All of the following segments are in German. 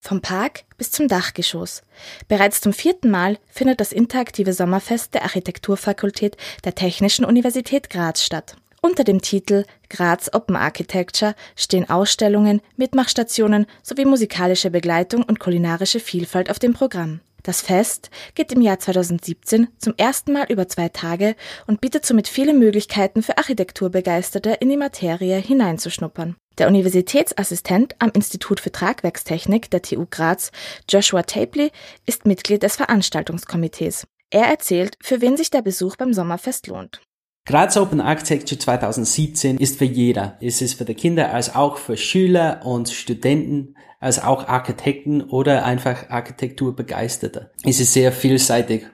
Vom Park bis zum Dachgeschoss. Bereits zum vierten Mal findet das interaktive Sommerfest der Architekturfakultät der Technischen Universität Graz statt. Unter dem Titel Graz Open Architecture stehen Ausstellungen, Mitmachstationen sowie musikalische Begleitung und kulinarische Vielfalt auf dem Programm. Das Fest geht im Jahr 2017 zum ersten Mal über zwei Tage und bietet somit viele Möglichkeiten für Architekturbegeisterte in die Materie hineinzuschnuppern. Der Universitätsassistent am Institut für Tragwerkstechnik der TU Graz, Joshua Tapley, ist Mitglied des Veranstaltungskomitees. Er erzählt, für wen sich der Besuch beim Sommerfest lohnt. Graz Open Architecture 2017 ist für jeder. Es ist für die Kinder als auch für Schüler und Studenten, als auch Architekten oder einfach Architekturbegeisterte. Es ist sehr vielseitig,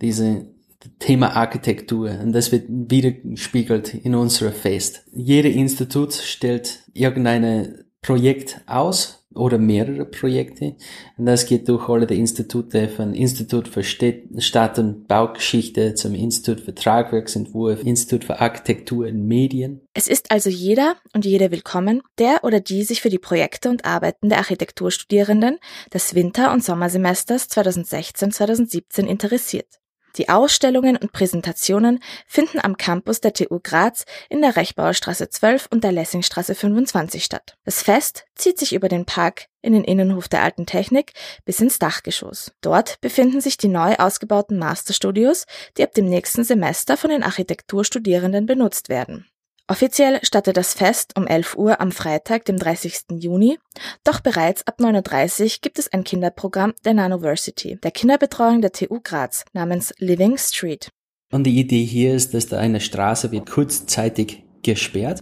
diese Thema Architektur und das wird widerspiegelt in unserer Fest. Jede Institut stellt irgendein Projekt aus oder mehrere Projekte. Und das geht durch alle die Institute, von Institut für Stadt- und Baugeschichte zum Institut für Tragwerksentwurf, Institut für Architektur und Medien. Es ist also jeder und jede willkommen, der oder die sich für die Projekte und Arbeiten der Architekturstudierenden des Winter- und Sommersemesters 2016-2017 interessiert. Die Ausstellungen und Präsentationen finden am Campus der TU Graz in der Rechbauerstraße 12 und der Lessingstraße 25 statt. Das Fest zieht sich über den Park in den Innenhof der Alten Technik bis ins Dachgeschoss. Dort befinden sich die neu ausgebauten Masterstudios, die ab dem nächsten Semester von den Architekturstudierenden benutzt werden. Offiziell startet das Fest um 11 Uhr am Freitag, dem 30. Juni, doch bereits ab 9.30 Uhr gibt es ein Kinderprogramm der Nanoversity, der Kinderbetreuung der TU Graz, namens Living Street. Und die Idee hier ist, dass da eine Straße wird kurzzeitig gesperrt.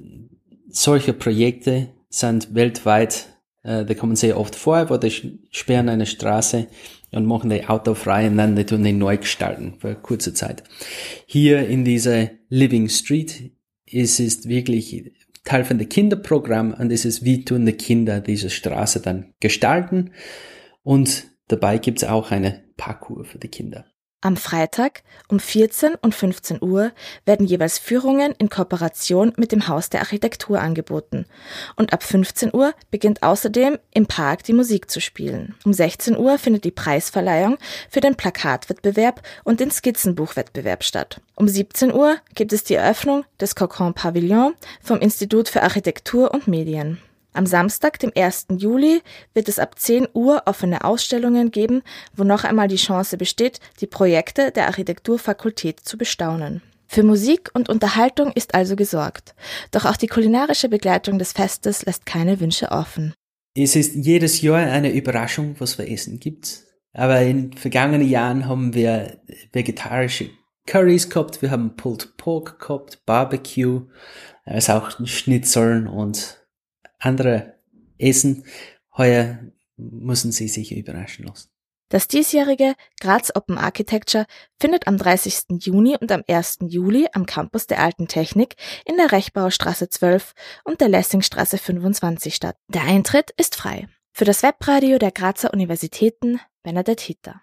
Solche Projekte sind weltweit, äh, die kommen sehr oft vor, wo die sperren eine Straße und machen die Auto frei und dann die tun die neu gestalten für kurze Zeit. Hier in dieser Living Street es ist wirklich Teil von der Kinderprogramm und es ist, wie tun die Kinder diese Straße dann gestalten. Und dabei gibt es auch eine Parkour für die Kinder. Am Freitag um 14 und 15 Uhr werden jeweils Führungen in Kooperation mit dem Haus der Architektur angeboten. Und ab 15 Uhr beginnt außerdem im Park die Musik zu spielen. Um 16 Uhr findet die Preisverleihung für den Plakatwettbewerb und den Skizzenbuchwettbewerb statt. Um 17 Uhr gibt es die Eröffnung des Cocon Pavillon vom Institut für Architektur und Medien. Am Samstag, dem 1. Juli, wird es ab 10 Uhr offene Ausstellungen geben, wo noch einmal die Chance besteht, die Projekte der Architekturfakultät zu bestaunen. Für Musik und Unterhaltung ist also gesorgt. Doch auch die kulinarische Begleitung des Festes lässt keine Wünsche offen. Es ist jedes Jahr eine Überraschung, was für Essen gibt. Aber in vergangenen Jahren haben wir vegetarische Curries gehabt, wir haben Pulled Pork gehabt, Barbecue, also auch Schnitzeln und andere essen. Heuer müssen sie sich überraschen lassen. Das diesjährige Graz Open Architecture findet am 30. Juni und am 1. Juli am Campus der Alten Technik in der Rechbauerstraße 12 und der Lessingstraße 25 statt. Der Eintritt ist frei. Für das Webradio der Grazer Universitäten Bernadette Hitter.